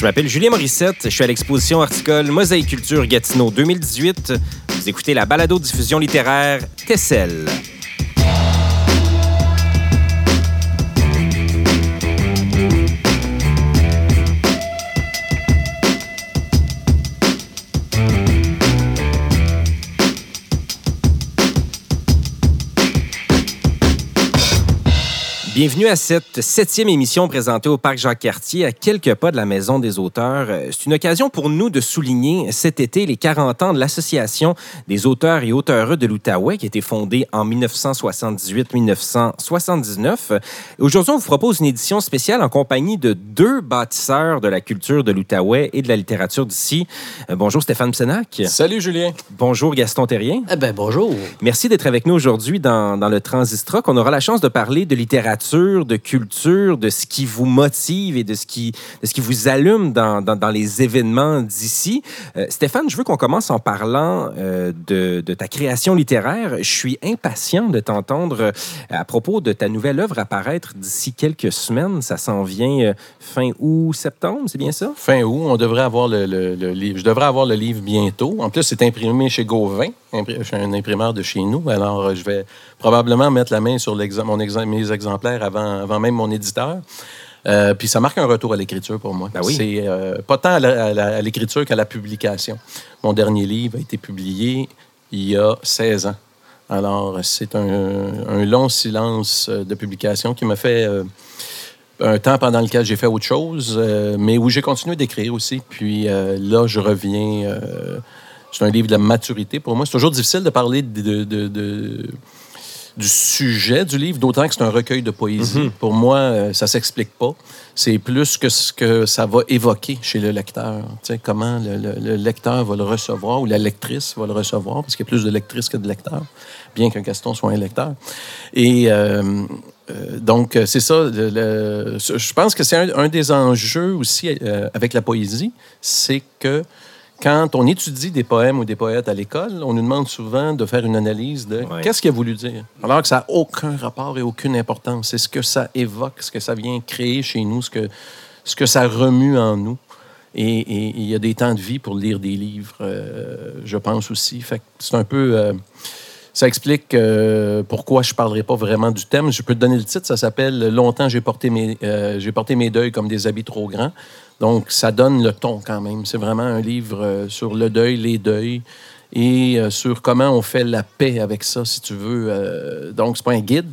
Je m'appelle Julien Morissette, je suis à l'exposition horticole Mosaïculture Gatineau 2018. Vous écoutez la balado-diffusion littéraire Tessel. Bienvenue à cette septième émission présentée au Parc Jacques-Cartier, à quelques pas de la Maison des auteurs. C'est une occasion pour nous de souligner cet été les 40 ans de l'Association des auteurs et auteureux de l'Outaouais, qui a été fondée en 1978-1979. Aujourd'hui, on vous propose une édition spéciale en compagnie de deux bâtisseurs de la culture de l'Outaouais et de la littérature d'ici. Euh, bonjour Stéphane Psenac. Salut Julien. Bonjour Gaston Terrien. Eh ben bonjour. Merci d'être avec nous aujourd'hui dans, dans le Transistroc. On aura la chance de parler de littérature de culture, de ce qui vous motive et de ce qui, de ce qui vous allume dans, dans, les événements d'ici. Euh, Stéphane, je veux qu'on commence en parlant euh, de, de, ta création littéraire. Je suis impatient de t'entendre euh, à propos de ta nouvelle œuvre apparaître d'ici quelques semaines. Ça s'en vient fin août, septembre, c'est bien ça? Fin août, on devrait avoir le, le, le, livre. Je devrais avoir le livre bientôt. En plus, c'est imprimé chez Gauvin. Je suis un imprimeur de chez nous, alors je vais probablement mettre la main sur mon mes exemplaires avant, avant même mon éditeur. Euh, puis ça marque un retour à l'écriture pour moi. Ben oui. C'est euh, pas tant à l'écriture qu'à la publication. Mon dernier livre a été publié il y a 16 ans. Alors, c'est un, un, long silence euh, de publication qui m'a fait euh, un temps pendant lequel j'ai fait autre chose, euh, mais où j'ai continué d'écrire aussi. Puis là, je reviens. C'est un livre de la maturité pour moi. C'est toujours difficile de parler de, de, de du sujet du livre, d'autant que c'est un recueil de poésie. Mm -hmm. Pour moi, euh, ça s'explique pas. C'est plus que ce que ça va évoquer chez le lecteur. Tu sais, comment le, le, le, lecteur va le recevoir ou la lectrice va le recevoir, parce qu'il y a plus de lectrices que de lecteurs, bien qu'un Gaston soit un lecteur. Et euh, euh, donc, c'est ça. Le, je pense que c'est un, un, des enjeux aussi euh, avec la poésie, c'est que quand on étudie des poèmes ou des poètes à l'école, on nous demande souvent de faire une analyse de ouais. qu'est-ce qu'il a voulu dire. Alors que ça n'a aucun rapport et aucune importance. C'est ce que ça évoque, ce que ça vient créer chez nous, ce que, ce que ça remue en nous. Et il y a des temps de vie pour lire des livres, euh, je pense aussi. Fait c'est un peu. Euh, ça explique euh, pourquoi je ne parlerai pas vraiment du thème. Je peux te donner le titre. Ça s'appelle Longtemps, j'ai porté, mes, j'ai porté mes deuils comme des habits trop grands. Donc, ça donne le ton quand même. C'est vraiment un livre euh, sur le deuil, les deuils et euh, sur comment on fait la paix avec ça, si tu veux. Euh, donc, c'est pas un guide,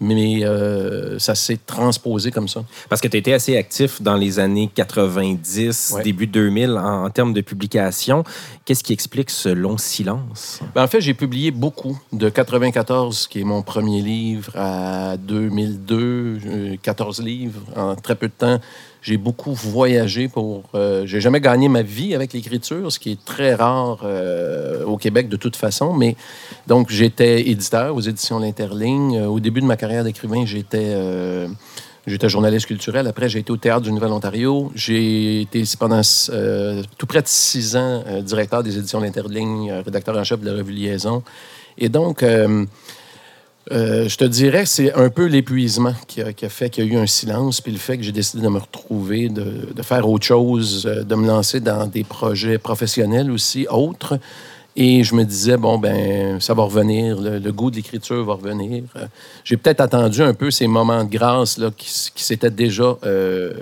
mais euh, ça s'est transposé comme ça. Parce que tu étais assez actif dans les années 90, ouais. début 2000 en, en, termes de publication. Qu'est-ce qui explique ce long silence? Ben, en fait, j'ai publié beaucoup. De 94, qui est mon premier livre, à 2002, 14 livres en très peu de temps. J'ai beaucoup voyagé pour. Euh, j'ai jamais gagné ma vie avec l'écriture, ce qui est très rare euh, au Québec de toute façon. Mais donc, j'étais éditeur aux éditions L'Interligne. Au début de ma carrière d'écrivain, j'étais. Euh, J'étais journaliste culturel. Après, j'ai été au Théâtre du Nouvel-Ontario. J'ai été pendant euh, tout près de six ans euh, directeur des éditions L'Interligne, euh, rédacteur en chef de la revue Liaison. Et donc, je te dirais c'est un peu l'épuisement qui a, fait qu'il y a eu un silence, puis le fait que j'ai décidé de me retrouver, de, faire autre chose, de me lancer dans des projets professionnels aussi, autres. Et je me disais, bon, ben, ça va revenir, le, goût de l'écriture va revenir. J'ai peut-être attendu un peu ces moments de grâce là, qui, s'étaient déjà, euh,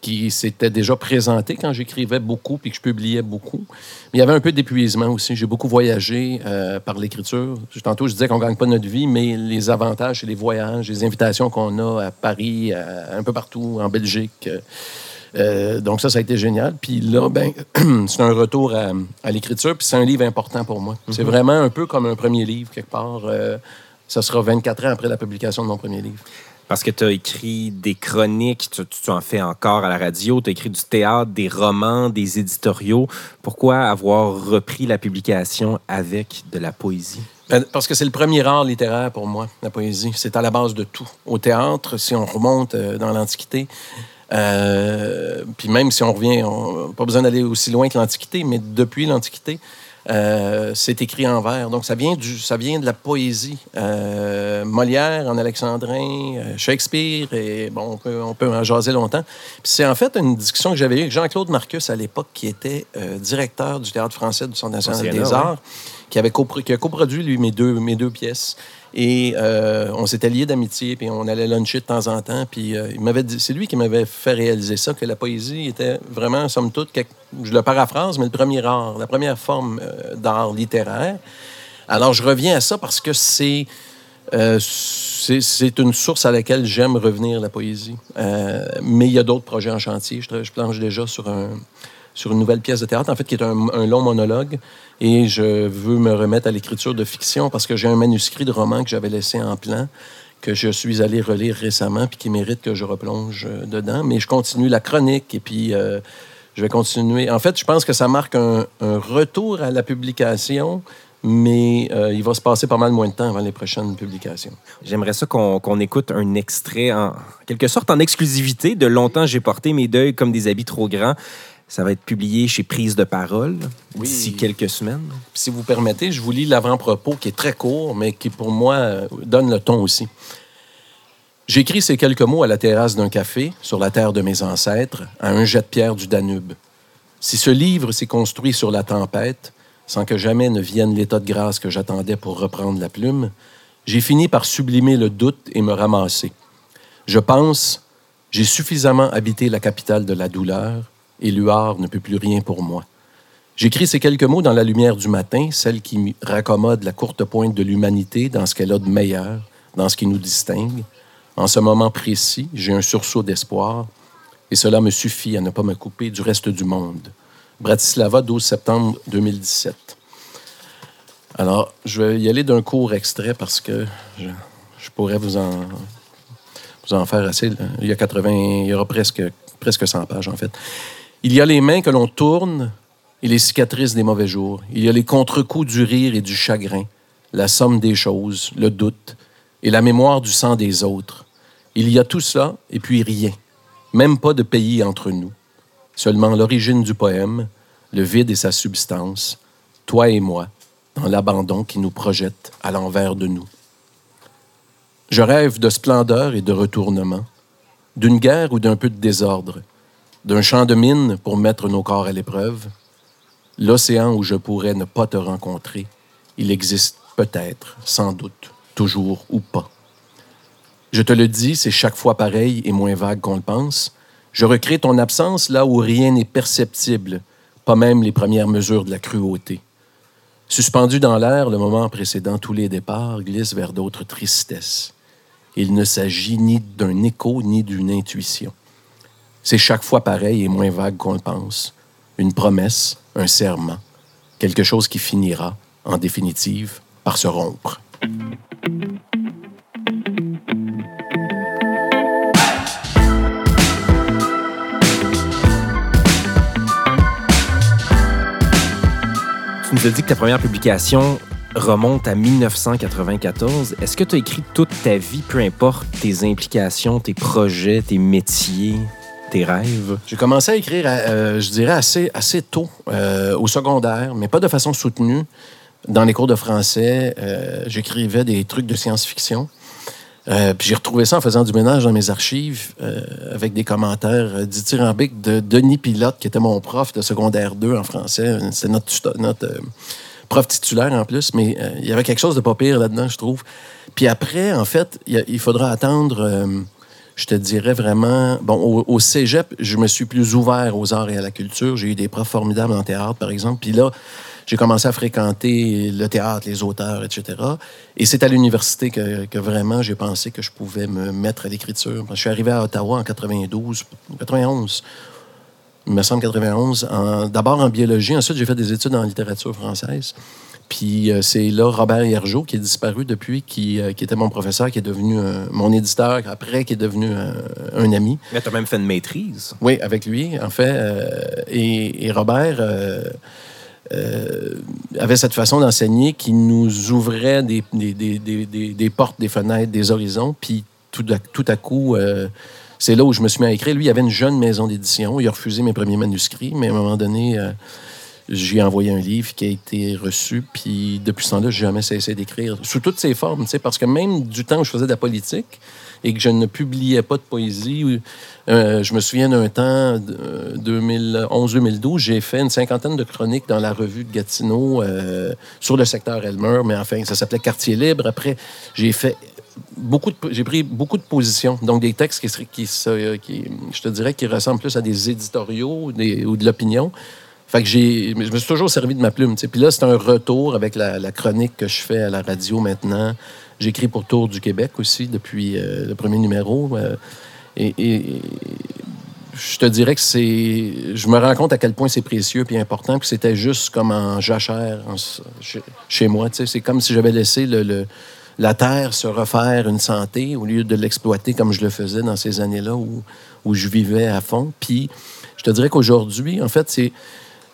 qui s'étaient déjà présentés quand j'écrivais beaucoup puis que je publiais beaucoup. Mais il y avait un peu d'épuisement aussi. J'ai beaucoup voyagé euh, par l'écriture. Tantôt, je disais qu'on ne gagne pas notre vie, mais les avantages, c'est les voyages, les invitations qu'on a à Paris, à, un peu partout, en Belgique. Euh, euh, donc ça, ça a été génial. Puis là, ben, c'est un retour à, à l'écriture, puis c'est un livre important pour moi. Mm -hmm. C'est vraiment un peu comme un premier livre, quelque part. Euh, ça sera 24 ans après la publication de mon premier livre. Parce que tu as écrit des chroniques, tu, en fais encore à la radio, tu as écrit du théâtre, des romans, des éditoriaux. Pourquoi avoir repris la publication avec de la poésie? Ben, parce que c'est le premier art littéraire pour moi, la poésie. C'est à la base de tout. Au théâtre, si on remonte euh, dans l'Antiquité, euh, puis même si on revient, pas besoin d'aller aussi loin que l'Antiquité, mais depuis l'Antiquité, Euh, c'est écrit en vers. Donc, ça vient, du, ça vient de la poésie. Euh, Molière en alexandrin, euh, Shakespeare, et bon, on peut, on peut en jaser longtemps. C'est en fait une discussion que j'avais eue avec Jean-Claude Marcus à l'époque, qui était directeur du Théâtre français du Centre national des arts, qui, avait qui a coproduit, lui, mes deux, mes deux pièces. Et euh, on s'était liés d'amitié, puis on allait luncher de temps en temps. Puis euh, il m'avait c'est lui qui m'avait fait réaliser ça, que la poésie était vraiment, somme toute, je le paraphrase, mais le premier art, la première forme euh, d'art littéraire. Alors je reviens à ça parce que c'est c'est une source à laquelle j'aime revenir, la poésie. mais il y a d'autres projets en chantier. Je, je planche déjà sur un, sur une nouvelle pièce de théâtre, en fait, qui est un, long monologue. Et je veux me remettre à l'écriture de fiction parce que j'ai un manuscrit de roman que j'avais laissé en plan, que je suis allé relire récemment, puis qui mérite que je replonge euh, dedans. Mais je continue la chronique et puis euh, je vais continuer. En fait, je pense que ça marque un, retour à la publication mais euh, il va se passer pas mal moins de temps avant les prochaines publications. J'aimerais ça qu'on écoute un extrait, en quelque sorte en exclusivité de Longtemps j'ai porté mes deuils comme des habits trop grands. Ça va être publié chez Prise de parole d'ici quelques semaines. Si vous permettez, je vous lis l'avant-propos qui est très court, mais qui pour moi donne le ton aussi. J'écris ces quelques mots à la terrasse d'un café, sur la terre de mes ancêtres, à un jet de pierre du Danube. Si ce livre s'est construit sur la tempête, sans que jamais ne vienne l'état de grâce que j'attendais pour reprendre la plume, j'ai fini par sublimer le doute et me ramasser. Je pense, j'ai suffisamment habité la capitale de la douleur et ne peut plus rien pour moi. J'écris ces quelques mots dans la lumière du matin, celle qui raccommode la courte pointe de l'humanité dans ce qu'elle a de meilleur, dans ce qui nous distingue. En ce moment précis, j'ai un sursaut d'espoir, et cela me suffit à ne pas me couper du reste du monde. Bratislava, 12 septembre 2017. Alors, je vais y aller d'un court extrait parce que je, pourrais vous en, vous en faire assez. Il y a 80, il y aura presque, presque 100 pages, en fait. Il y a les mains que l'on tourne et les cicatrices des mauvais jours. Il y a les contre-coups du rire et du chagrin, la somme des choses, le doute et la mémoire du sang des autres. Il y a tout cela et puis rien, même pas de pays entre nous. Seulement l'origine du poème, le vide et sa substance, toi et moi, dans l'abandon qui nous projette à l'envers de nous. Je rêve de splendeur et de retournement, d'une guerre ou d'un peu de désordre, d'un champ de mine pour mettre nos corps à l'épreuve, l'océan où je pourrais ne pas te rencontrer, il existe peut-être, sans doute, toujours ou pas. Je te le dis, c'est chaque fois pareil et moins vague qu'on le pense. Je recrée ton absence là où rien n'est perceptible, pas même les premières mesures de la cruauté. Suspendu dans l'air, le moment précédant tous les départs glisse vers d'autres tristesses. Il ne s'agit ni d'un écho ni d'une intuition. C'est chaque fois pareil et moins vague qu'on le pense. Une promesse, un serment, quelque chose qui finira, en définitive, par se rompre. Tu nous as dit que ta première publication remonte à 1994. Est-ce que tu as écrit toute ta vie, peu importe tes implications, tes projets, tes métiers? Tes rêves? J'ai commencé à écrire, euh, je dirais, assez, assez tôt, euh, au secondaire, mais pas de façon soutenue. Dans les cours de français, euh, j'écrivais des trucs de science-fiction. puis j'ai retrouvé ça en faisant du ménage dans mes archives avec des commentaires dithyrambiques de Denis Pilote, qui était mon prof de secondaire 2 en français. C'est notre, notre prof titulaire en plus, mais il y avait quelque chose de pas pire là-dedans, je trouve. Puis après, en fait, il faudra attendre je te dirais vraiment, bon, au, cégep, je me suis plus ouvert aux arts et à la culture. J'ai eu des profs formidables en théâtre, par exemple. Puis là, j'ai commencé à fréquenter le théâtre, les auteurs, etc. Et c'est à l'université que, vraiment j'ai pensé que je pouvais me mettre à l'écriture. Je suis arrivé à Ottawa en 92, 91. Il me semble 91. D'abord en biologie, ensuite j'ai fait des études en littérature française. Puis euh, c'est là Robert Hiergeau, qui est disparu depuis, qui, euh, qui était mon professeur, qui est devenu mon éditeur, après, qui est devenu un ami. Mais tu as même fait une maîtrise. Oui, avec lui, en fait. Euh, et, Robert avait cette façon d'enseigner qui nous ouvrait des, des, des, des, portes, des fenêtres, des horizons. Puis tout à, tout à coup, c'est là où je me suis mis à écrire. Lui, il avait une jeune maison d'édition. Il a refusé mes premiers manuscrits, mais à un moment donné J'ai envoyé un livre qui a été reçu, puis depuis ce temps-là, j'ai jamais cessé d'écrire, sous toutes ses formes, parce que même du temps où je faisais de la politique et que je ne publiais pas de poésie, euh, je me souviens d'un temps, 2011-2012, j'ai fait une cinquantaine de chroniques dans la revue de Gatineau euh, sur le secteur Elmer, mais enfin, ça s'appelait Quartier libre. Après, j'ai fait beaucoup j'ai pris beaucoup de positions, donc des textes qui, qui, qui, je te dirais, qui ressemblent plus à des éditoriaux ou de l'opinion. Fait que j'ai, je me suis toujours servi de ma plume. Puis là, c'est un retour avec la, chronique que je fais à la radio maintenant. J'écris pour Tour du Québec aussi depuis euh, le premier numéro. Euh, et, je te dirais que c'est. Je me rends compte à quel point c'est précieux et important, que c'était juste comme en jachère chez, moi. C'est comme si j'avais laissé le, la terre se refaire une santé au lieu de l'exploiter comme je le faisais dans ces années-là où, où je vivais à fond. Puis je te dirais qu'aujourd'hui, en fait, c'est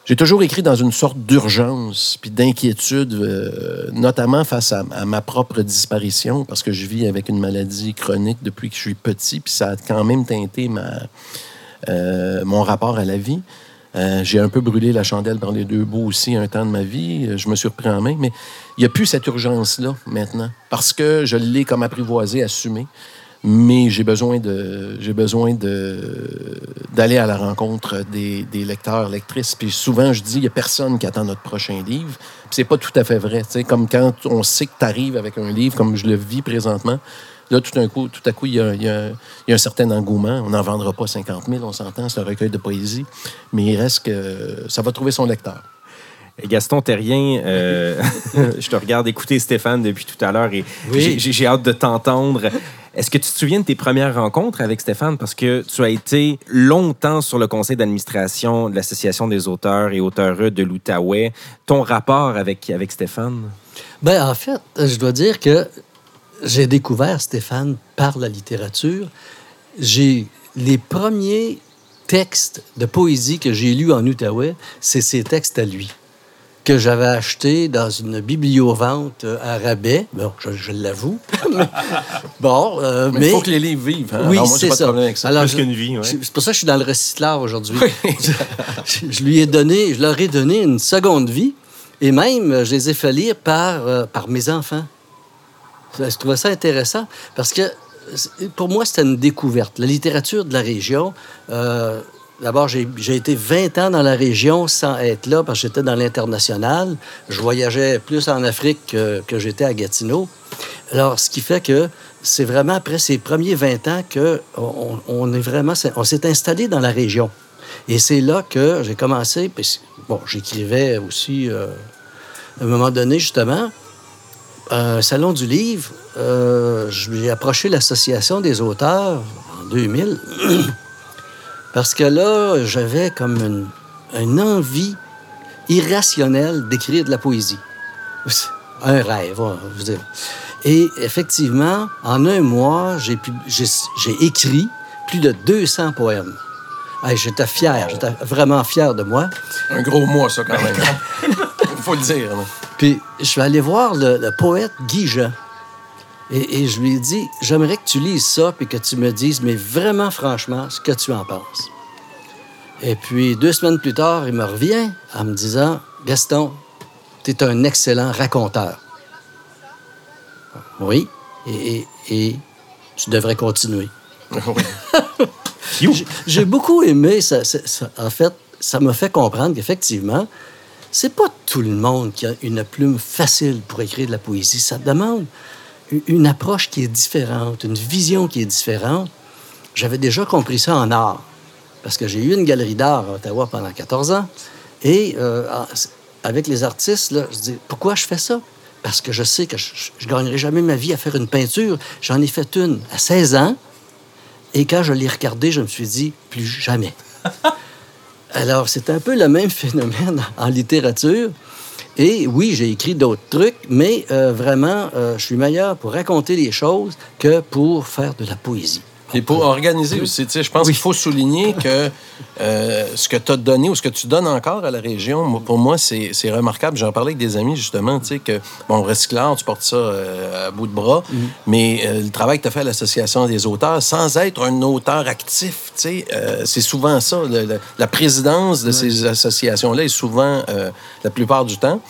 j'ai toujours écrit dans une sorte d'urgence puis d'inquiétude, euh, notamment face à, ma propre disparition, parce que je vis avec une maladie chronique depuis que je suis petit, puis ça a quand même teinté ma, euh, mon rapport à la vie. Euh, j'ai un peu brûlé la chandelle dans les deux bouts aussi un temps de ma vie. Je me suis repris en main, mais il n'y a plus cette urgence-là maintenant, parce que je l'ai comme apprivoisé, assumé mais j'ai besoin de j'ai besoin d'aller à la rencontre des, des, lecteurs lectrices. Puis souvent je dis il y a personne qui attend notre prochain livre. Puis c'est pas tout à fait vrai c'est comme quand on sait que tu arrives avec un livre comme je le vis présentement là tout coup tout à coup il y, a, il, y a, il y a un certain engouement. On n'en vendra pas 50 000 on s'entend c'est un recueil de poésie. Mais il reste que ça va trouver son lecteur Gaston Terrien, euh, je te regarde écouter Stéphane depuis tout à l'heure et j'ai hâte de t'entendre. Est-ce que tu te souviens de tes premières rencontres avec Stéphane? Parce que tu as été longtemps sur le conseil d'administration de l'Association des auteurs et auteureux de l'Outaouais. Ton rapport avec, avec Stéphane? Ben, en fait, je dois dire que j'ai découvert Stéphane par la littérature. J'ai les premiers textes de poésie que j'ai lus en Outaouais, c'est ses textes à lui que j'avais acheté dans une bibliovente euh, à rabais. Bon, je, l'avoue. bon, euh, mais... Il faut que les livres vivent. Hein? Oui, c'est ça. Alors, Plus qu'une vie, C'est pour ça que je suis dans le recyclage aujourd'hui. je, lui ai donné, je leur ai donné une seconde vie. Et même, je les ai fait lire par, euh, par mes enfants. Je trouvais ça intéressant parce que pour moi, c'était une découverte. La littérature de la région, D'abord, j'ai été 20 ans dans la région sans être là parce que j'étais dans l'international. Je voyageais plus en Afrique que, j'étais à Gatineau. Alors, ce qui fait que c'est vraiment après ces premiers 20 ans qu'on on s'est installé dans la région. Et c'est là que j'ai commencé. Bon, j'écrivais aussi euh, à un moment donné, justement, un salon du livre. Euh, j'ai approché l'association des auteurs en 2000. Parce que là, j'avais comme une, envie irrationnelle d'écrire de la poésie. Un rêve, je veux dire. Et effectivement, en un mois, j'ai, écrit plus de 200 poèmes. j'étais fier, j'étais vraiment fier de moi. Un gros mois, ça, quand même. Il faut le dire. Puis, je suis allé voir le, le poète Guy Jean. Et, je lui ai dit, j'aimerais que tu lises ça et que tu me dises, mais vraiment franchement, ce que tu en penses. Et puis, deux semaines plus tard, il me revient en me disant, Gaston, tu es un excellent raconteur. Oui, et, tu devrais continuer. J'ai beaucoup aimé ça, En fait, ça m'a fait comprendre qu'effectivement, c'est pas tout le monde qui a une plume facile pour écrire de la poésie. Ça demande une approche qui est différente, une vision qui est différente. J'avais déjà compris ça en art, parce que j'ai eu une galerie d'art à Ottawa pendant 14 ans. Et euh, avec les artistes, là, je dis, pourquoi je fais ça? Parce que je sais que je ne gagnerai jamais ma vie à faire une peinture. J'en ai fait une à 16 ans. Et quand je l'ai regardée, je me suis dit, plus jamais. Alors, c'est un peu le même phénomène en littérature. Et oui, j'ai écrit d'autres trucs, mais euh, vraiment, euh, je suis meilleur pour raconter les choses que pour faire de la poésie. Et pour organiser aussi, tu sais, je pense qu'il faut souligner que euh, ce que tu as donné ou ce que tu donnes encore à la région, moi, pour moi, c'est remarquable. J'en parlais avec des amis, justement, tu sais, que, bon, recyclard, tu portes ça euh, à bout de bras, mais euh, le travail que tu as fait à l'Association des auteurs, sans être un auteur actif, tu sais, c'est souvent ça. le- le- la présidence de ces associations-là est souvent, la plupart du temps,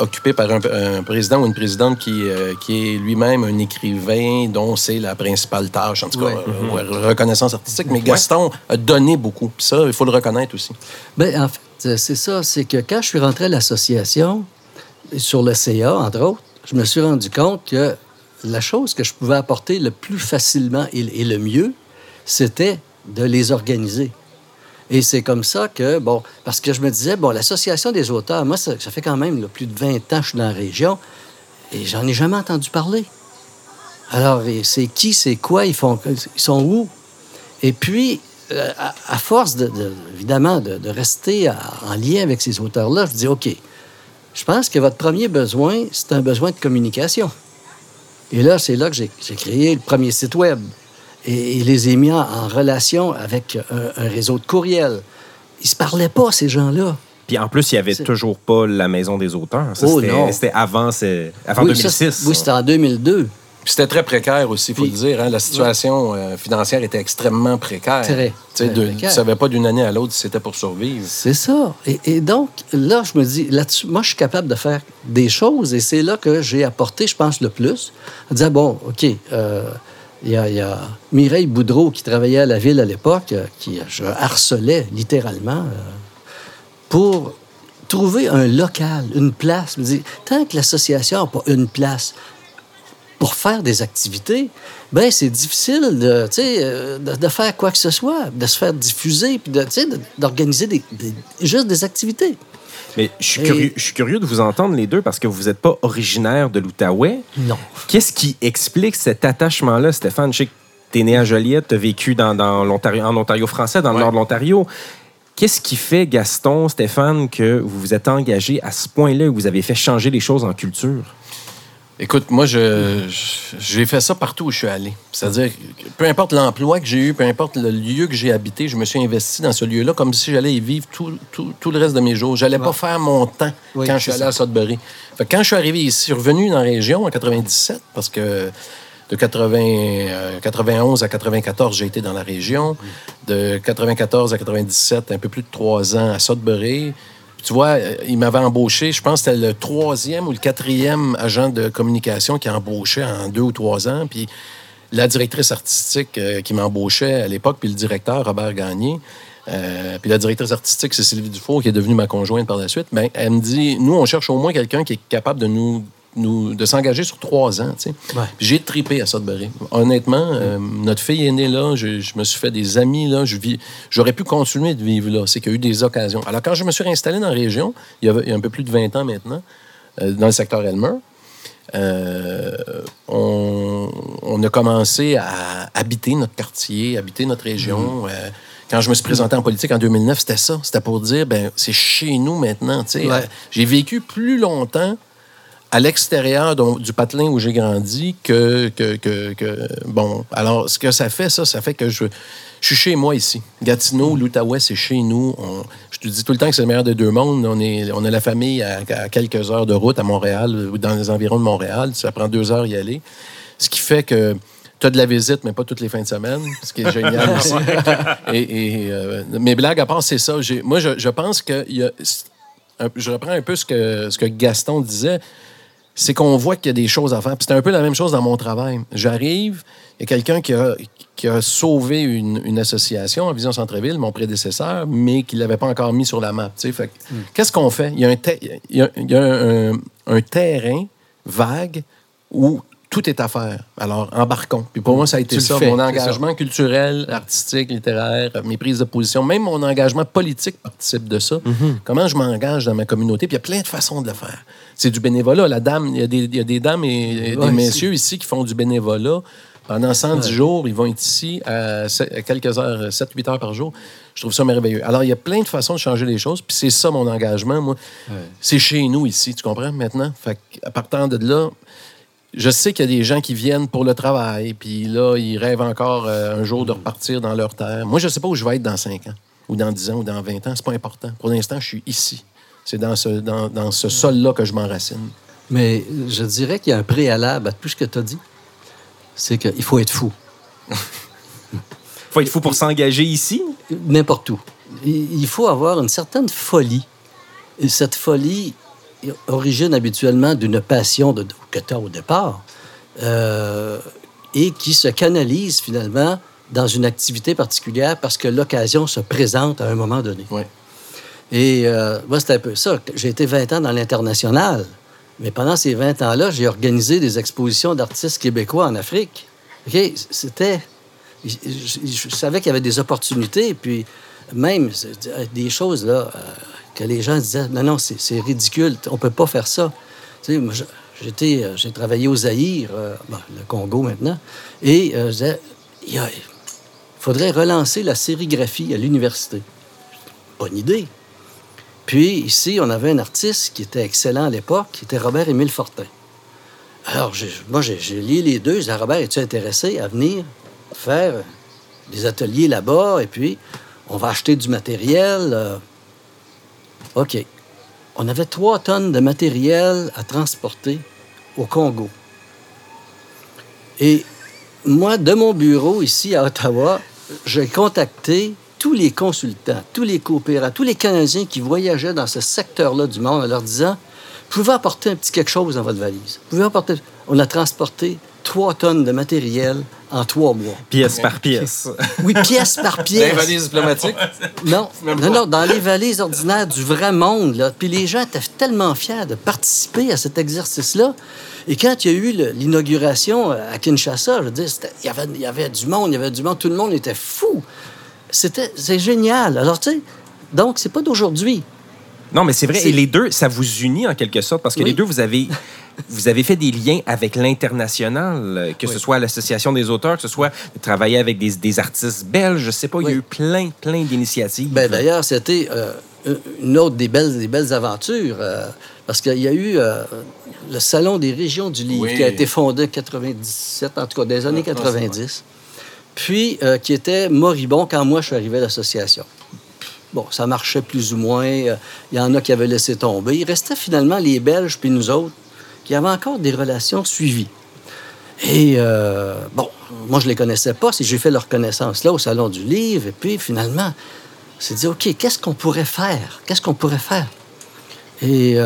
occupée par un, un président ou une présidente qui, qui est lui-même un écrivain dont c'est la principale tâche, en tout cas, Ouais. Ouais, reconnaissance artistique. Mais Gaston a donné beaucoup. Puis ça, il faut le reconnaître aussi. Ben, en fait, euh, c'est ça. C'est que quand je suis rentré à l'association, sur le CA, entre autres, je me suis rendu compte que la chose que je pouvais apporter le plus facilement et, et le mieux, c'était de les organiser. Et c'est comme ça que, bon, parce que je me disais, bon, l'association des auteurs, moi, ça, ça fait quand même là, plus de 20 ans que je suis dans la région et j'en ai jamais entendu parler. Alors, c'est qui, c'est quoi, ils, font, ils sont où? Et puis, euh, à, à force, de, de- évidemment, de, de rester à- en lien avec ces auteurs-là, je dis, OK, je pense que votre premier besoin, c'est un besoin de communication. Et là, c'est là que j'ai créé le premier site Web et, et les ai mis en, en relation avec un, un réseau de courriels. Ils se parlaient pas, ces gens-là. Puis en plus, il n'y avait toujours pas la Maison des auteurs. Oh, c'était- avant, c'est- avant oui, ça, 2006. oui, c'était en 2002. C'était très précaire aussi, il faut Puis- le dire. hein. La situation euh, financière était extrêmement précaire. Très, Tu sais, très de- précaire. Tu savais pas d'une année à l'autre si c'était pour survivre. C'est ça. Et, et donc, là, je me dis, là-dessus, moi, je suis capable de faire des choses et c'est là que j'ai apporté, je pense, le plus. En disant, bon, OK, euh, il y, a, il y a Mireille Boudreau qui travaillait à la ville à l'époque, euh, qui je harcelais littéralement pour trouver un local, une place. Je me dis, tant que l'association n'a pas une place pour faire des activités, ben c'est difficile de, tu sais, euh, de, de faire quoi que ce soit, de se faire diffuser, puis de, tu sais, de- d'organiser des, des- juste des activités. Mais je suis, Et- curieux, je suis curieux de vous entendre les deux parce que vous n'êtes pas originaire de l'Outaouais. Non. Qu'est-ce qui explique cet attachement-là, Stéphane? Je sais que tu es né à Joliette, tu as vécu dans, dans l'Ontario, en Ontario français, dans le nord de l'Ontario. Qu'est-ce qui fait, Gaston, Stéphane, que vous vous êtes engagé à ce point-là, que vous avez fait changer les choses en culture? Écoute, moi, je, j'ai fait ça partout où je suis allé. C'est-à-dire, peu importe l'emploi que j'ai eu, peu importe le lieu que j'ai habité, je me suis investi dans ce lieu-là comme si j'allais y vivre tout, tout- tout le reste de mes jours. J'allais pas faire mon temps Oui, quand je suis allé à Sudbury. Fait que quand je suis arrivé ici, je suis revenu dans la région en 97, parce que de 80, euh, 91 à 94, j'ai été dans la région. De 94 à 97, un peu plus de trois ans à Sudbury. Tu vois, euh, il m'avait embauché, je pense que c'était le troisième ou le quatrième agent de communication qui embauchait en deux ou trois ans. Puis la directrice artistique euh, qui m'embauchait à l'époque, puis le directeur, Robert Gagné, euh, puis la directrice artistique, c'est Sylvie Dufour, qui est devenue ma conjointe par la suite, ben, elle me dit, nous, on cherche au moins quelqu'un qui est capable de nous nous, de s'engager sur trois ans. Ouais. J'ai tripé à Sudbury. Honnêtement, euh, notre fille est née là, je, je me suis fait des amis là, je vis, j'aurais pu continuer de vivre là. C'est qu'il y a eu des occasions. Alors, quand je me suis réinstallé dans la région, il y, avait, il y a un peu plus de 20 ans maintenant, euh, dans le secteur Elmer, euh, on, on a commencé à habiter notre quartier, habiter notre région. Euh, quand je me suis présenté en politique en 2009, c'était ça. C'était pour dire, ben c'est chez nous maintenant. Ouais. J'ai vécu plus longtemps à l'extérieur du patelin où j'ai grandi que, que, que, que- Bon, alors, ce que ça fait, ça, ça fait que je, je suis chez moi ici. Gatineau, l'Outaouais, c'est chez nous. On- je te dis tout le temps que c'est le meilleur des deux mondes. On, est, on a la famille à, à quelques heures de route à Montréal ou dans les environs de Montréal. Ça prend deux heures y aller. Ce qui fait que tu as de la visite, mais pas toutes les fins de semaine, ce qui est génial aussi. Et, et, euh, mes blagues à part, c'est ça. Moi, je, je pense que y a- je reprends un peu ce que, ce que Gaston disait c'est qu'on voit qu'il y a des choses à faire. Puis C'est un peu la même chose dans mon travail. J'arrive, il y a quelqu'un qui a, qui a sauvé une, une association en Vision Centre-Ville, mon prédécesseur, mais qui ne l'avait pas encore mis sur la map. Fait que, Qu'est-ce qu'on fait? Il y a, un, te- il y a- il y a un, un terrain vague où tout est à faire. Alors, embarquons. Puis pour moi, ça a été Tu ça. mon engagement culturel, artistique, littéraire, mes prises de position, même mon engagement politique participe de ça. Comment je m'engage dans ma communauté? Puis il y a plein de façons de le faire. C'est du bénévolat. La dame, il y, a des- il y a des dames et, et Ouais, des messieurs ici qui font du bénévolat. Pendant 110 jours, ils vont être ici à quelques heures, 7-8 heures par jour. Je trouve ça merveilleux. Alors, il y a plein de façons de changer les choses. Puis c'est ça mon engagement, moi. C'est chez nous ici, tu comprends, maintenant? Fait à partant de là, je sais qu'il y a des gens qui viennent pour le travail, puis là, ils rêvent encore euh, un jour de repartir dans leur terre. Moi, je ne sais pas où je vais être dans 5 ans, ou dans 10 ans, ou dans 20 ans. C'est pas important. Pour l'instant, je suis ici. C'est dans ce, dans, dans ce sol-là que je m'enracine. Mais je dirais qu'il y a un préalable à tout ce que tu as dit. C'est qu'il faut être fou. faut être fou pour s'engager ici? N'importe où. Il faut avoir une certaine folie. Et cette folie origine habituellement d'une passion de, que tu as au départ euh, et qui se canalise finalement dans une activité particulière parce que l'occasion se présente à un moment donné. Oui. Et euh, moi, c'était un peu ça. J'ai été 20 ans dans l'international. Mais pendant ces 20 ans-là, j'ai organisé des expositions d'artistes québécois en Afrique. OK? C'était... Je, savais qu'il y avait des opportunités, puis même des choses là, euh, que les gens disaient non, non, c'est ridicule, on peut pas faire ça. Tu sais, j'étais, euh, j'ai travaillé au Zaïre, euh, le Congo maintenant, et je disais il faudrait relancer la sérigraphie à l'université. Bonne idée. Puis ici, on avait un artiste qui était excellent à l'époque, qui était Robert-Émile Fortin. Alors, moi, j'ai lié les deux. Je disais, Robert, es-tu intéressé à venir faire des ateliers là-bas? Et puis, on va acheter du matériel. Euh. OK. On avait trois tonnes de matériel à transporter au Congo. Et moi, de mon bureau ici à Ottawa, j'ai contacté tous les consultants, tous les coopérants, tous les Canadiens qui voyageaient dans ce secteur-là du monde en leur disant Vous pouvez apporter un petit quelque chose dans votre valise. Pouvez apporter. On a transporté trois tonnes de matériel en trois mois. Pièce par pièce. Oui, pièce par pièce. Dans les valises diplomatiques? Non, non, non, dans les valises ordinaires du vrai monde. Là. Puis les gens étaient tellement fiers de participer à cet exercice-là. Et quand il y a eu l'inauguration à Kinshasa, je veux dire, il y, avait, il y avait du monde, il y avait du monde, tout le monde était fou c'était c'est génial. Alors, tu sais, donc, c'est pas d'aujourd'hui. Non, mais c'est vrai. Et les deux, ça vous unit en quelque sorte parce que les deux, vous avez, vous avez fait des liens avec l'international, que ce soit l'association des auteurs, que ce soit de travailler avec des, des artistes belges. Je sais pas, il y a eu plein, plein d'initiatives. Ben, D'ailleurs, c'était euh, une autre des belles, des belles aventures. Euh, parce qu'il y a eu euh, le Salon des régions du livre qui a été fondé en 97, en tout cas, des années 90 puis euh, qui était moribond quand moi je suis arrivé à l'association. Bon, ça marchait plus ou moins. Euh, il y en a qui avaient laissé tomber. Il restait finalement les Belges puis nous autres qui avaient encore des relations suivies. Et euh, bon, moi je les connaissais pas. Si j'ai fait leur connaissance là au salon du livre, et puis finalement, c'est dit ok, qu'est-ce qu'on pourrait faire? Qu'est-ce qu'on pourrait faire? Et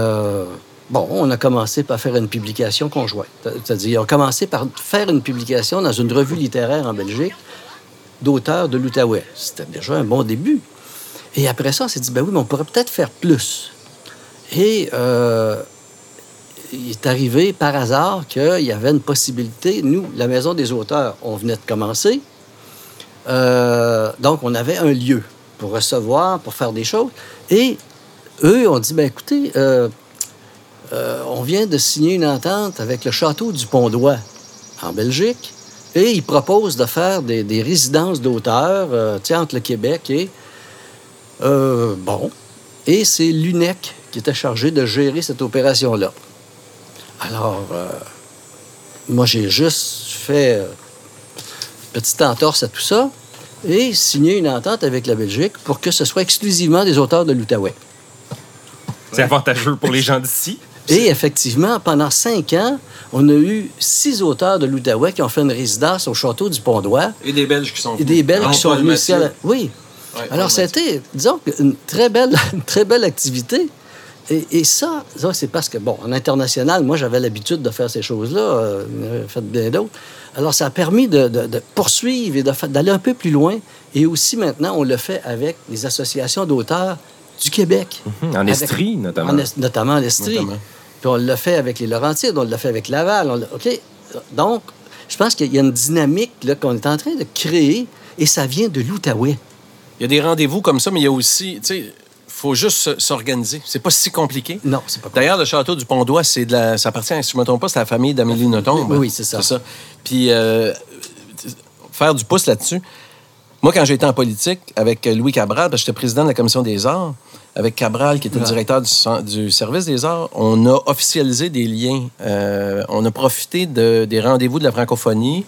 Bon, on a commencé par faire une publication conjointe. C'est-à-dire, on a commencé par faire une publication dans une revue littéraire en Belgique d'auteurs de l'Outaouais. C'était déjà un bon début. Et après ça, on s'est dit, ben oui, mais on pourrait peut-être faire plus. Et euh, il est arrivé par hasard qu'il y avait une possibilité. Nous, la Maison des auteurs, on venait de commencer. Euh, donc, on avait un lieu pour recevoir, pour faire des choses. Et eux ont dit, ben écoutez, euh, euh, on vient de signer une entente avec le château du Pont-d'Oie en Belgique et ils proposent de faire des, résidences d'auteurs entre le Québec et. Bon. Et c'est l'UNEC qui était chargé de gérer cette opération-là. Alors, moi, j'ai juste fait petite entorse à tout ça et signé une entente avec la Belgique pour que ce soit exclusivement des auteurs de l'Outaouais. C'est avantageux pour les gens d'ici. Et effectivement, pendant cinq ans, on a eu six auteurs de l'Outaouais qui ont fait une résidence au château du Pont-d'Oie. Et des Belges qui sont venus. Et des Belges qui sont venus Oui. Alors, c'était, disons, une très belle, très belle activité. Et, ça, c'est parce que, bon, en international, moi, j'avais l'habitude de faire ces choses-là, euh, fait bien d'autres. Alors, ça a permis de, poursuivre et d'aller un peu plus loin. Et aussi, maintenant, on le fait avec les associations d'auteurs du Québec. Mhm. en Estrie, notamment. notamment en Estrie. Puis on l'a fait avec les Laurentides, on l'a fait avec Laval. OK? Donc, je pense qu'il y a une dynamique qu'on est en train de créer et ça vient de l'Outaouais. Il y a des rendez-vous comme ça, mais il y a aussi, tu sais, faut juste s'organiser. C'est pas si compliqué. Non, c'est pas D'ailleurs, le château du Pont-d'Oie, c'est de la... ça appartient, si je ne me trompe pas, c'est la famille d'Amélie Nothomb. Oui, c'est ça. ça. Puis, euh, faire du pouce là-dessus. Moi, quand j'étais en politique avec Louis Cabral, parce que j'étais président de la Commission des arts, avec Cabral, qui était le directeur du, service des arts, on a officialisé des liens. Euh, on a profité de- des rendez-vous de la francophonie.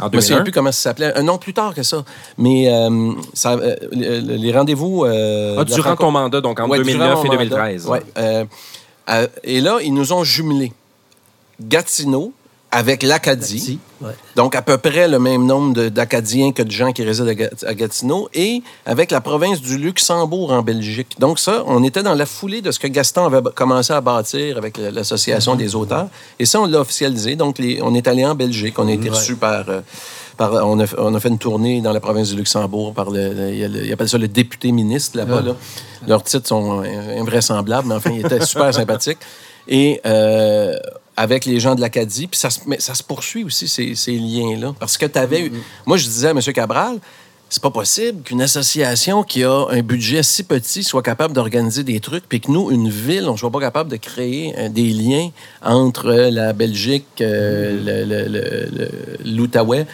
En Je me souviens 2001. plus comment ça s'appelait. Un an plus tard que ça. Mais euh, ça, euh, le- le- les rendez-vous. euh, Ah, durant franco- ton mandat, donc Ouais, 2009 durant et mon mandat. 2013. Ouais, euh, euh, et là, ils nous ont jumelés. Gatineau avec l'Acadie. Ouais. Donc, à peu près le même nombre d'Acadiens que de gens qui résident à Ga- à Gatineau et avec la province du Luxembourg en Belgique. Donc, ça, on était dans la foulée de ce que Gaston avait commencé à bâtir avec l'Association des auteurs. Et ça, on l'a officialisé. Donc, les- on est allé en Belgique. On a été Ouais. reçus par. euh, par- on, a, f- on a fait une tournée dans la province du Luxembourg par le. ils appellent ça le député-ministre là-bas. là. Leurs titres sont invraisemblables, mais enfin, ils étaient super sympathiques. Et euh, avec les gens de l'Acadie, puis ça, se- mais ça se poursuit aussi, ces, ces liens-là. Parce que tu avais. eu- Moi, je disais à M. Cabral, c'est pas possible qu'une association qui a un budget si petit soit capable d'organiser des trucs, puis que nous, une ville, on ne soit pas capable de créer euh, des liens entre la Belgique, euh, l'Outaouais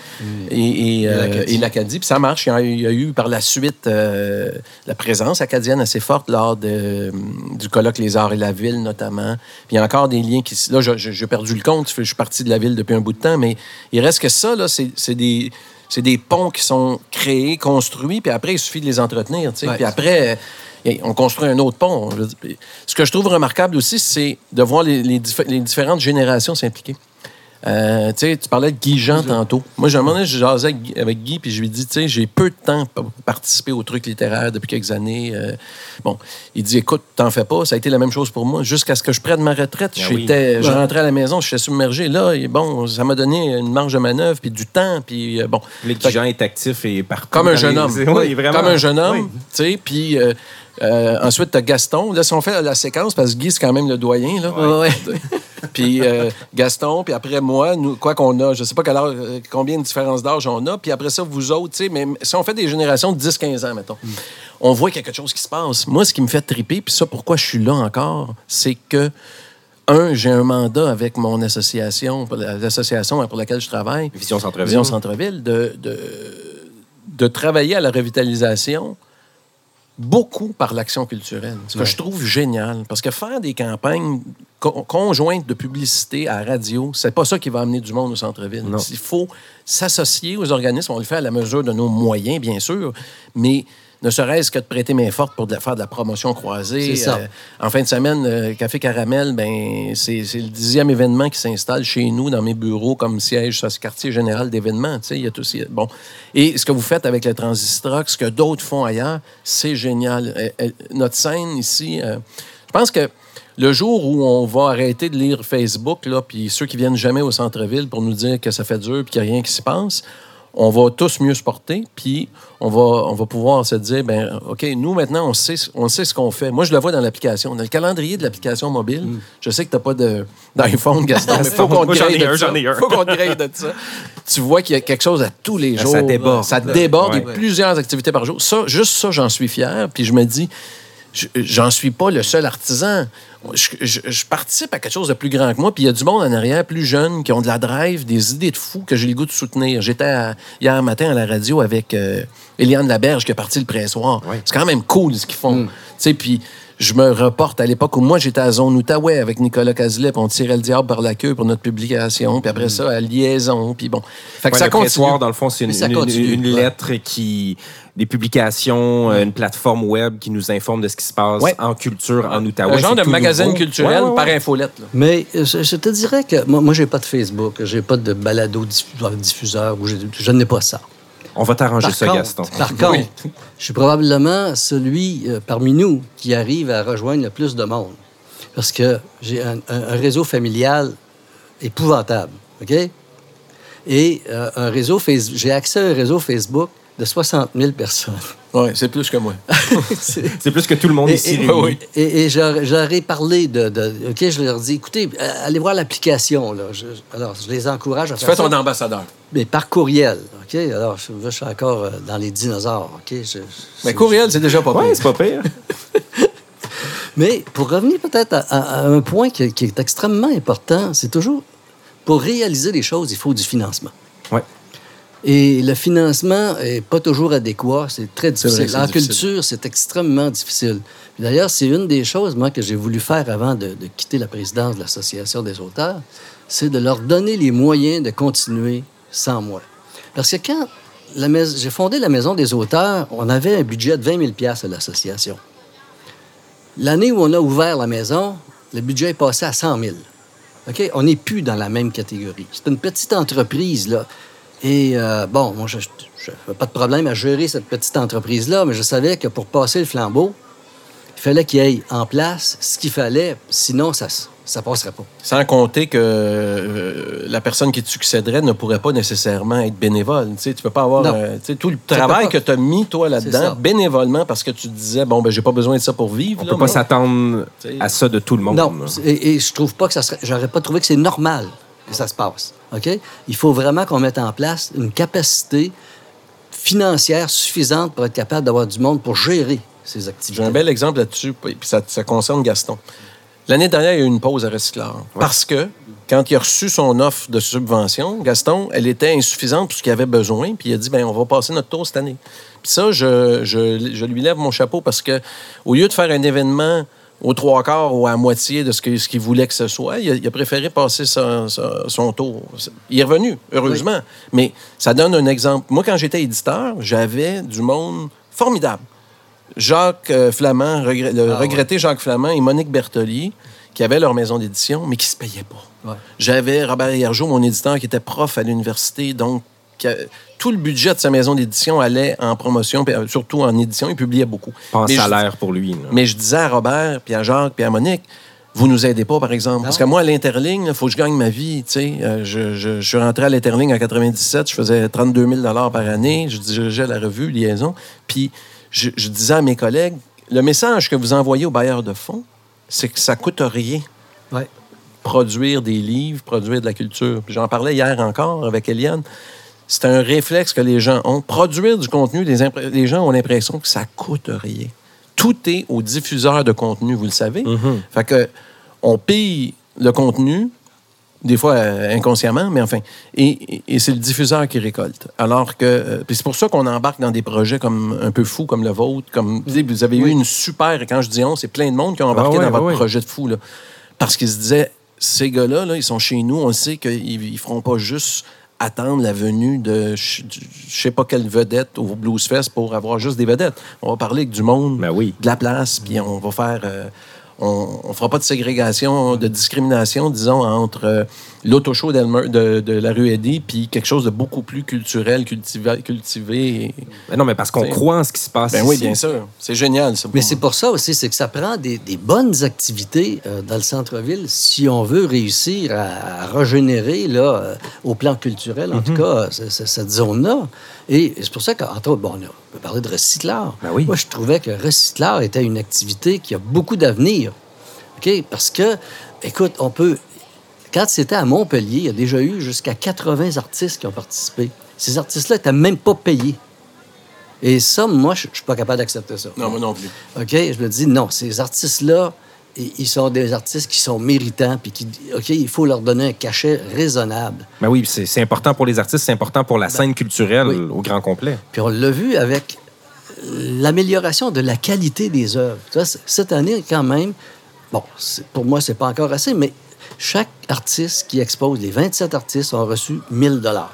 et, et, euh, l'Acadie. et l'Acadie. Puis ça marche. Il y a, il y a eu par la suite euh, la présence acadienne assez forte lors de, du colloque Les Arts et la Ville, notamment. Puis il y a encore des liens qui... Là, j'ai perdu le compte. Je suis parti de la ville depuis un bout de temps, mais il reste que ça, là, c'est des... C'est des ponts qui sont créés, construits, puis après, il suffit de les entretenir. Ouais. Puis après, euh, on construit un autre pont. Ce que je trouve remarquable aussi, c'est de voir les, les dif- les différentes générations s'impliquer. Euh, tu parlais de Guy Jean tantôt. Moi, j'ai un moment donné, je jasais avec Guy- avec Guy, puis je lui ai dit, tu sais, j'ai peu de temps pour participer aux trucs littéraires depuis quelques années. Euh, bon, il dit, écoute, t'en fais pas, ça a été la même chose pour moi. Jusqu'à ce que je prenne ma retraite, Ben oui. j'étais, je rentrais à la maison, je suis submergé. Là, et bon, ça m'a donné une marge de manœuvre, puis du temps, puis euh, bon. Fait que- Jean est actif et partout. comme un jeune les- homme. Oui, vraiment. Comme un jeune homme. Oui. Tu sais, puis ensuite, tu as Gaston. Là, si on fait la séquence, parce que Guy, c'est quand même le doyen. Là. Ouais, ouais. puis euh, Gaston, puis après moi, nous, quoi qu'on a, je sais pas quel âge, euh, combien de différences d'âge on a, puis après ça, vous autres, tu sais, mais si on fait des générations de 10-15 ans, mettons, on voit quelque chose qui se passe. Moi, ce qui me fait triper, puis ça, pourquoi je suis là encore, c'est que un, j'ai un mandat avec mon association, l'association pour laquelle je travaille, Vision Centre-Ville. Vision Centre-Ville, de, de, de travailler à la revitalisation beaucoup par l'action culturelle. Ce que je trouve génial. Parce que faire des campagnes co- conjointes de publicité à la radio, c'est pas ça qui va amener du monde au centre-ville. Il faut s'associer aux organismes. On le fait à la mesure de nos moyens, bien sûr, mais ne serait-ce que de prêter main forte pour de la- faire de la promotion croisée. Ça. Euh, en fin de semaine, euh, Café Caramel, ben, c'est le dixième événement qui s'installe chez nous, dans mes bureaux, comme siège sur ce quartier général d'événements. Il Bon. Et ce que vous faites avec le Transistrock, ce que d'autres font ailleurs, c'est génial. Euh, notre scène ici, je pense que le jour où on va arrêter de lire Facebook, là, puis ceux qui viennent jamais au centre-ville pour nous dire que ça fait dur puis qu'il n'y a rien qui se passe, on va tous mieux se porter, puis on va, on va pouvoir se dire, ben OK, nous, maintenant, on sait, on sait ce qu'on fait. Moi, je le vois dans l'application. Dans le calendrier de l'application mobile, Mm. je sais que tu n'as pas de- d'iPhone, Gaston, mais faut qu'on te de ça. faut qu'on de ça. Tu vois qu'il y a quelque chose à tous les Ça jours. déborde. Ça déborde, Ouais. et plusieurs activités par jour. Ça, juste ça, j'en suis fier, puis je me dis, j'en suis pas le seul artisan. Je, je- je participe à quelque chose de plus grand que moi, puis il y a du monde en arrière, plus jeune, qui ont de la drive, des idées de fous que j'ai le goût de soutenir. J'étais hier matin à la radio avec euh, Eliane Laberge qui a parti le pressoir. Ouais. C'est quand même cool ce qu'ils font. Sais, puis je me reporte à l'époque où moi j'étais à Zone Outaouais avec Nicolas Cazelet, on tirait le diable par la queue pour notre publication, puis après ça, à Liaison, puis bon. Fait que Ouais, ça le continue. dans le fond, c'est une, ouais. lettre qui. Des publications, euh, une plateforme web qui nous informe de ce qui se passe Ouais. en culture en Outaouais. Un genre de magazine nouveau. culturel Ouais, ouais, par infolette. là. Mais euh, je, je te dirais que moi, moi j'ai pas de Facebook, j'ai pas de balado diffuseur, diffuseur ou je, je n'ai pas ça. On va t'arranger ça, contre, Gaston. Par contre, je suis probablement celui euh, parmi nous qui arrive à rejoindre le plus de monde. Parce que j'ai un, un- un réseau familial épouvantable, OK? Et euh, un réseau j'ai accès à un réseau Facebook de 60 000 personnes. Oui, c'est plus que moi. C'est- plus que tout le monde Et- ici et- oui. Ai parlé de, de- OK, je leur dis, écoutez, euh, allez voir l'application. Alors, je les encourage à Tu faire fais ton ça. ambassadeur. Mais par courriel, OK? Alors, je, je suis encore euh, dans les dinosaures, OK? Je- je- Mais courriel, c'est déjà pas pire. Ouais, c'est pas pire. Mais pour revenir peut-être à, à- à un point qui, qui est extrêmement important, c'est toujours, pour réaliser les choses, il faut du financement. Ouais. Et le financement est pas toujours adéquat. C'est très vrai difficile. en difficile. culture, c'est extrêmement difficile. D'ailleurs, c'est une des choses, moi, que j'ai voulu faire avant de, de quitter la présidence de l'Association des auteurs, c'est de leur donner les moyens de continuer sans moi. Parce que quand mais- j'ai fondé la Maison des auteurs, on avait un budget de 20 000 à l'association. L'année où on a ouvert la maison, le budget est passé à 100 000. OK? On n'est plus dans la même catégorie. C'est une petite entreprise, là. Et euh, bon, moi, je n'avais pas de problème à gérer cette petite entreprise-là, mais je savais que pour passer le flambeau, il fallait qu'il y ait en place ce qu'il fallait, sinon ça ne passerait pas. Sans compter que euh, la personne qui te succéderait ne pourrait pas nécessairement être bénévole. Tu sais, tu peux pas avoir euh, tu sais, tout le travail que tu as mis, toi, ça. là-dedans, bénévolement, parce que tu te disais, bon, ben, j'ai pas besoin de ça pour vivre. On là, peut pas s'attendre à ça de tout le monde. Non, et, et je trouve pas que ça serait. J'aurais pas trouvé que c'est normal que ça se passe. OK? Il faut vraiment qu'on mette en place une capacité financière suffisante pour être capable d'avoir du monde pour gérer ces activités. J'ai un bel exemple là-dessus, puis ça, ça concerne Gaston. L'année dernière, il y a eu une pause à Recyclard. Parce que, quand il a reçu son offre de subvention, Gaston, elle était insuffisante pour ce qu'il avait besoin, puis il a dit, ben on va passer notre tour cette année. Puis ça, je, je- je lui lève mon chapeau parce que, au lieu de faire un événement aux trois quarts ou à moitié de ce que- ce qu'il voulait que ce soit, il a, il a préféré passer son, son- tour. Il est revenu, heureusement. Mais ça donne un exemple. Moi, quand j'étais éditeur, j'avais du monde formidable. Jacques euh, Flamand, regret- le Ah, regretté Jacques Flamand et Monique Bertoli, qui avaient leur maison d'édition, mais qui ne se payaient pas. Ouais. J'avais Robert Hiergeau, mon éditeur, qui était prof à l'université, donc tout le budget de sa maison d'édition allait en promotion, puis, euh, surtout en édition, il publiait beaucoup. Pas en Mais je- salaire pour lui. là. mais je disais à Robert, puis à Jacques, puis à Monique, vous nous aidez pas, par exemple. Parce que moi, à l'Interligne, il faut que je gagne ma vie. tu sais. Euh, je, je- je suis rentré à l'Interligne en 97, je faisais 32 000 par année, je dirigeais la revue Liaison. Puis je, je disais à mes collègues, le message que vous envoyez aux bailleurs de fonds, c'est que ça coûte rien Ouais. produire des livres, produire de la culture. J'en parlais hier encore avec Eliane. C'est un réflexe que les gens ont. Produire du contenu, les, gens ont l'impression que ça coûte rien. Tout est au diffuseur de contenu, vous le savez. Mhm. Fait que on paye le contenu, des fois euh, inconsciemment, mais enfin, et, c'est le diffuseur qui récolte. Alors que, euh, c'est pour ça qu'on embarque dans des projets comme un peu fous comme le vôtre, comme vous avez eu une super, et quand je dis on, c'est plein de monde qui ont embarqué Ah ouais, dans votre ouais. projet de fou là, parce qu'ils se disaient, ces gars-là, là, ils sont chez nous, on sait qu'ils ils feront pas juste attendre la venue de je sais pas quelle vedette au Blues Fest pour avoir juste des vedettes. On va parler avec du monde, Ben oui. de la place, puis on va faire. euh, on, on fera pas de ségrégation, de discrimination, disons, entre euh, l'auto-show de, de la rue Eddy puis quelque chose de beaucoup plus culturel, cultivé. cultivé et- Ben non, mais parce qu'on croit en ce qui se passe Ben ici. oui, bien sûr. C'est génial, ça. Mais c'est pour ça aussi, c'est que ça prend des, des bonnes activités euh, dans le centre-ville si on veut réussir à, à régénérer, là, euh, au plan culturel, en tout cas, c- c- cette zone-là. Et c'est pour ça qu'entre autres, bon, on, peut parler de recyclard. Ben oui. Moi, je trouvais que recyclard était une activité qui a beaucoup d'avenir. OK? Parce que, écoute, on peut. Quand c'était à Montpellier, il y a déjà eu jusqu'à 80 artistes qui ont participé. Ces artistes-là n'étaient même pas payés. Et ça, moi, je ne suis pas capable d'accepter ça. Non, moi non plus. OK? Je me dis, non, ces artistes-là, ils sont des artistes qui sont méritants, puis qui, OK, il faut leur donner un cachet raisonnable. Ben oui, c'est c'est important pour les artistes, c'est important pour la scène culturelle oui. au grand complet. Puis on l'a vu avec l'amélioration de la qualité des œuvres. Cette année, quand même, bon, c'est- pour moi, c'est pas encore assez, mais chaque artiste qui expose, les 27 artistes ont reçu 1000 dollars.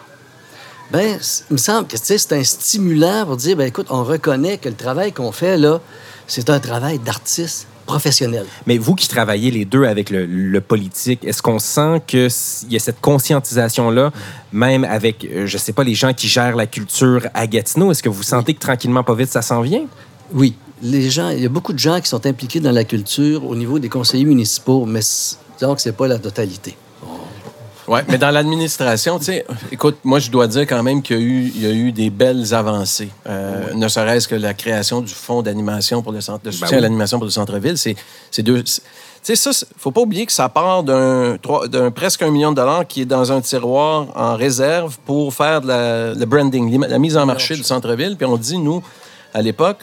Ben, il me semble que c'est un stimulant pour dire, ben écoute, on reconnaît que le travail qu'on fait là, c'est un travail d'artiste professionnel. Mais vous qui travaillez les deux avec le, le politique, est-ce qu'on sent qu'il y a cette conscientisation-là, même avec, euh, je sais pas, les gens qui gèrent la culture à Gatineau? Est-ce que vous sentez que tranquillement, pas vite, ça s'en vient? Oui, les gens, il y a beaucoup de gens qui sont impliqués dans la culture au niveau des conseillers municipaux, mais disons que c'est pas la totalité. Oui, mais dans l'administration, tu sais, écoute, moi, je dois dire quand même qu'il y a eu, il y a eu des belles avancées. Euh, Ne serait-ce que la création du fonds d'animation pour le centre, de soutien oui. à l'animation pour le centre-ville, c'est deux. Tu sais, ça, faut pas oublier que ça part d'un presque un million de dollars qui est dans un tiroir en réserve pour faire de la, le branding, la mise en marché du centre-ville. Puis on dit, nous, à l'époque,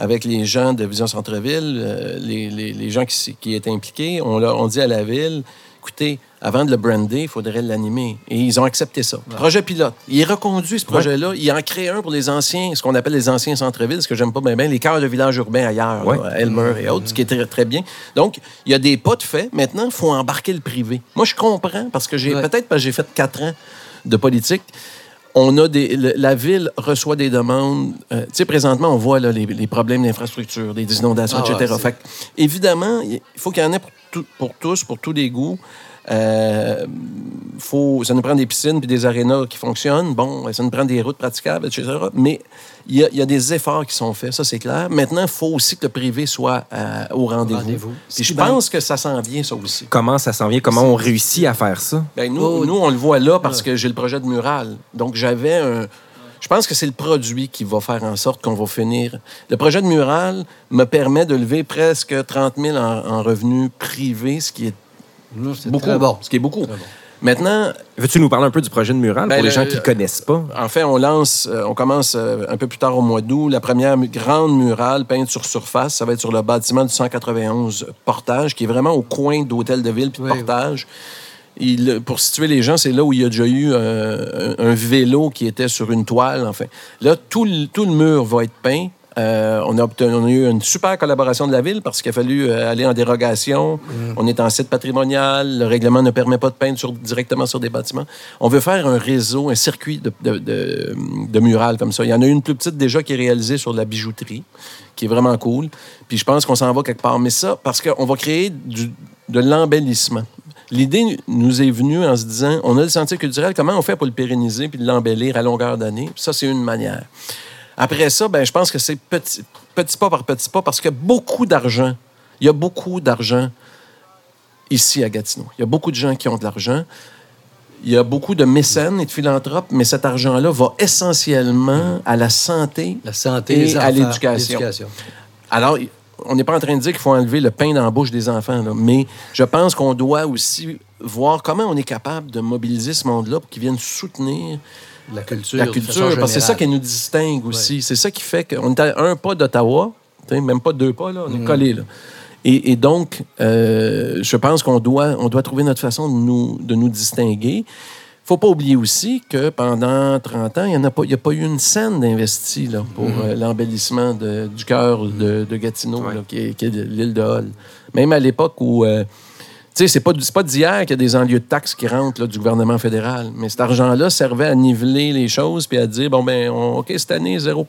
avec les gens de Vision Centre-Ville, euh, les, les- les gens qui, qui étaient impliqués, on, leur- on dit à la ville écoutez, avant de le brander, il faudrait l'animer. Et ils ont accepté ça. Projet pilote. Il reconduit ce projet-là. Il en crée un pour les anciens, ce qu'on appelle les anciens centres-villes, ce que j'aime pas bien, bien, les cœurs de village urbains ailleurs, Ouais. là, à Elmer et autres, ce qui est très, très bien. Donc, il y a des pas de fait. Maintenant, il faut embarquer le privé. Moi, je comprends, parce que j'ai Ouais. peut-être parce que j'ai fait quatre ans de politique. On a des, la ville reçoit des demandes. euh, tu sais, présentement, on voit là, les, les problèmes d'infrastructure, des inondations, Ah ouais, etc. c'est- Fait évidemment, il faut qu'il y en ait pour, tout- pour tous, pour tous les goûts. Euh, faut, ça nous prend des piscines puis des arénas qui fonctionnent. Bon, ça nous prend des routes praticables, etc. Mais il y, a, il y a des efforts qui sont faits, ça c'est clair. Maintenant, il faut aussi que le privé soit euh, au rendez-vous. Rendez-vous. Puis je Ben- pense que ça s'en vient, ça aussi. Comment ça s'en vient? Comment on réussit à faire ça? Ben, nous, Oh, nous, on le voit là parce que j'ai le projet de mural. Donc, j'avais un. Je pense que c'est le produit qui va faire en sorte qu'on va finir. Le projet de mural me permet de lever presque 30 000 en, en revenus privés, ce qui est Non, c'est beaucoup. bon. Ce qui est beaucoup. Maintenant, Veux-tu nous parler un peu du projet de mural Ben, pour les le- gens qui ne connaissent pas? en fait, on lance, euh, on commence euh, un peu plus tard au mois d'août, la première grande murale peinte sur surface. Ça va être sur le bâtiment du 191 Portage, qui est vraiment au coin d'Hôtel de Ville puis de Oui, Portage. Il- pour situer les gens, c'est là où il y a déjà eu euh, un, un vélo qui était sur une toile, enfin. Là, tout le, tout le mur va être peint. Euh, on, a obtenu, on a eu une super collaboration de la ville parce qu'il a fallu euh, aller en dérogation. On est en site patrimonial. Le règlement ne permet pas de peindre sur- directement sur des bâtiments. On veut faire un réseau, un circuit de, de, de, de murales comme ça. Il y en a une plus petite déjà qui est réalisée sur la bijouterie, qui est vraiment cool. Puis je pense qu'on s'en va quelque part. Mais ça, parce qu'on va créer du- de l'embellissement. L'idée nous est venue en se disant, on a le sentier culturel, comment on fait pour le pérenniser puis l'embellir à longueur d'année? Ça, c'est une manière. Après ça, ben, je pense que c'est petit, petit pas par petit pas parce qu'il y a beaucoup d'argent. Il y a beaucoup d'argent ici à Gatineau. Il y a beaucoup de gens qui ont de l'argent. Il y a beaucoup de mécènes et de philanthropes, mais cet argent-là va essentiellement à la santé La santé, et les à enfants, l'éducation. l'éducation. alors, on n'est pas en train de dire qu'il faut enlever le pain dans la bouche des enfants, là, mais je pense qu'on doit aussi voir comment on est capable de mobiliser ce monde-là pour qu'ils viennent soutenir La culture. la culture. Parce que c'est ça qui nous distingue aussi. C'est ça qui fait qu'on est à un pas d'Ottawa, même pas deux pas, là, on Mm. est collés. Là. Et, et donc, euh, je pense qu'on doit, on doit trouver notre façon de nous, de nous distinguer. faut pas oublier aussi que pendant 30 ans, il n'y a, pas- y a pas eu une scène d'investi pour Mm-hmm. euh, l'embellissement du cœur de, de Gatineau, Ouais. là, qui est, l'île de Hall. Même à l'époque où... euh, sais, c'est pas, d'hier qu'il y a des enlieux de taxes qui rentrent là, du gouvernement fédéral. Mais cet argent-là servait à niveler les choses puis à dire, bon, ben, on- OK, cette année, 0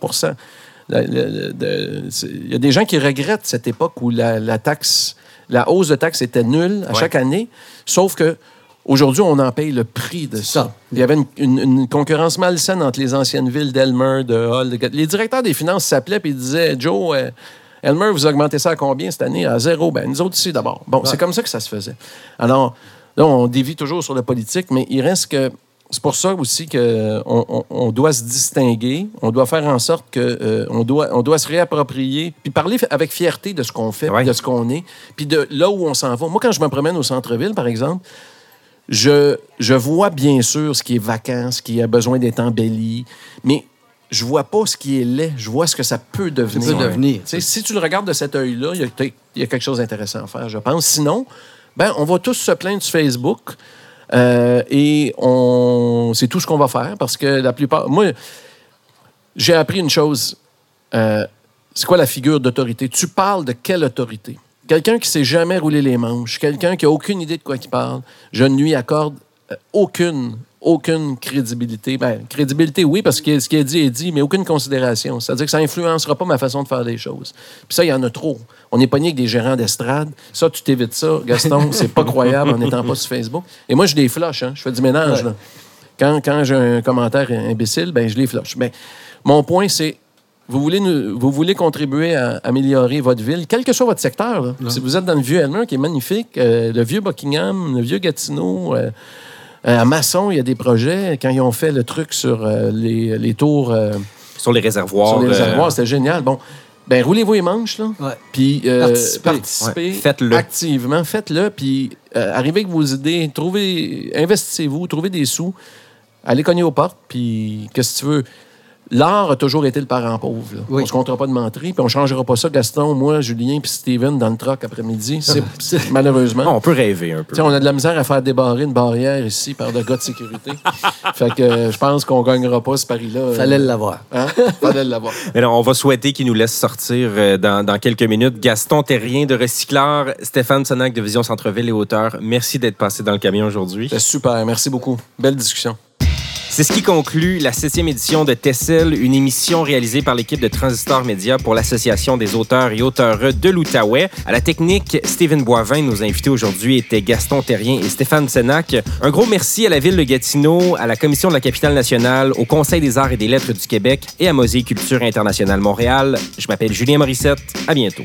La- la- la- de- c'est- Il y a des gens qui regrettent cette époque où la, la taxe, la hausse de taxes était nulle à Ouais. chaque année, sauf que aujourd'hui, on en paye le prix de ça. Il y avait une, une- une concurrence malsaine entre les anciennes villes d'Elmer, de Hall. de Les directeurs des finances s'appelaient et disaient, Joe, euh, Elmer, vous augmentez ça à combien cette année? À zéro. Ben, nous autres ici d'abord. Bon, c'est comme ça que ça se faisait. Alors, là, on dévie toujours sur la politique, mais il reste que. C'est pour ça aussi qu'on on, on doit se distinguer, on doit faire en sorte que euh, on, doit, on doit se réapproprier, puis parler avec fierté de ce qu'on fait, Ouais. de ce qu'on est, puis de là où on s'en va. Moi, quand je me promène au centre-ville, par exemple, je, je vois bien sûr ce qui est vacant, ce qui a besoin d'être embelli, mais je vois pas ce qui est laid, je vois ce que ça peut devenir. peut devenir. Si tu le regardes de cet œil-là, il y, a peut-être- il y a quelque chose d'intéressant à faire, je pense. Sinon, ben, on va tous se plaindre sur Facebook euh, et on, c'est tout ce qu'on va faire parce que la plupart. Moi, j'ai appris une chose. Euh, c'est quoi la figure d'autorité? Tu parles de quelle autorité? Quelqu'un qui s'est jamais roulé les manches, quelqu'un qui a aucune idée de quoi il parle, je ne lui accorde euh, aucune, aucune crédibilité. Ben, crédibilité, oui, parce que ce qu'il a dit est dit, mais aucune considération. C'est-à-dire que ça influencera pas ma façon de faire les choses. Puis ça, il y en a trop. On est pogné avec des gérants d'estrade. Ça, tu t'évites ça, Gaston. c'est pas croyable en n'étant pas sur Facebook. Et moi, je les flush, hein. Je fais du ménage, Ouais. là. Quand, quand j'ai un commentaire imbécile, ben, je les flush. Ben, mon point, c'est vous voulez, nous- vous voulez contribuer à améliorer votre ville, quel que soit votre secteur. là. Si vous êtes dans le vieux Elmer, qui est magnifique, euh, le vieux Buckingham, le vieux Gatineau, euh, à Masson, il y a des projets. Quand ils ont fait le truc sur euh, les, les tours, euh, Sur les réservoirs. sur les euh, réservoirs, c'était génial. Bon, ben roulez-vous les manches, là. Ouais. Puis euh, Participez. participez, Ouais, faites-le. activement, faites-le, puis euh, arrivez avec vos idées, trouvez, investissez-vous, trouvez des sous, allez cogner aux portes, puis qu'est-ce que tu veux? L'art a toujours été le parent pauvre. là. Oui. On se comptera pas de menterie, puis on changera pas ça, Gaston, moi, Julien, puis Steven dans le truck après-midi. C'est c'est- malheureusement. On peut rêver un peu. On a de la misère à faire débarrer une barrière ici par de gars de sécurité. fait que euh, je pense qu'on gagnera pas ce pari-là. Fallait l'avoir. Hein? Fallait l'avoir. Mais non, on va souhaiter qu'il nous laisse sortir euh, dans, dans quelques minutes. Gaston Terrien de Recycleur, Stéphane Sonac de Vision Centre-Ville et Hauteur, merci d'être passé dans le camion aujourd'hui. Super. Merci beaucoup. Belle discussion. C'est ce qui conclut la septième édition de Tessel, une émission réalisée par l'équipe de Transistor Média pour l'Association des auteurs et auteures de l'Outaouais. À la technique, Stephen Boivin, nos invités aujourd'hui étaient Gaston Terrien et Stéphane Senac. Un gros merci à la Ville de Gatineau, à la Commission de la capitale nationale, au Conseil des arts et des lettres du Québec et à Mosée Culture Internationale Montréal. Je m'appelle Julien Morissette. À bientôt.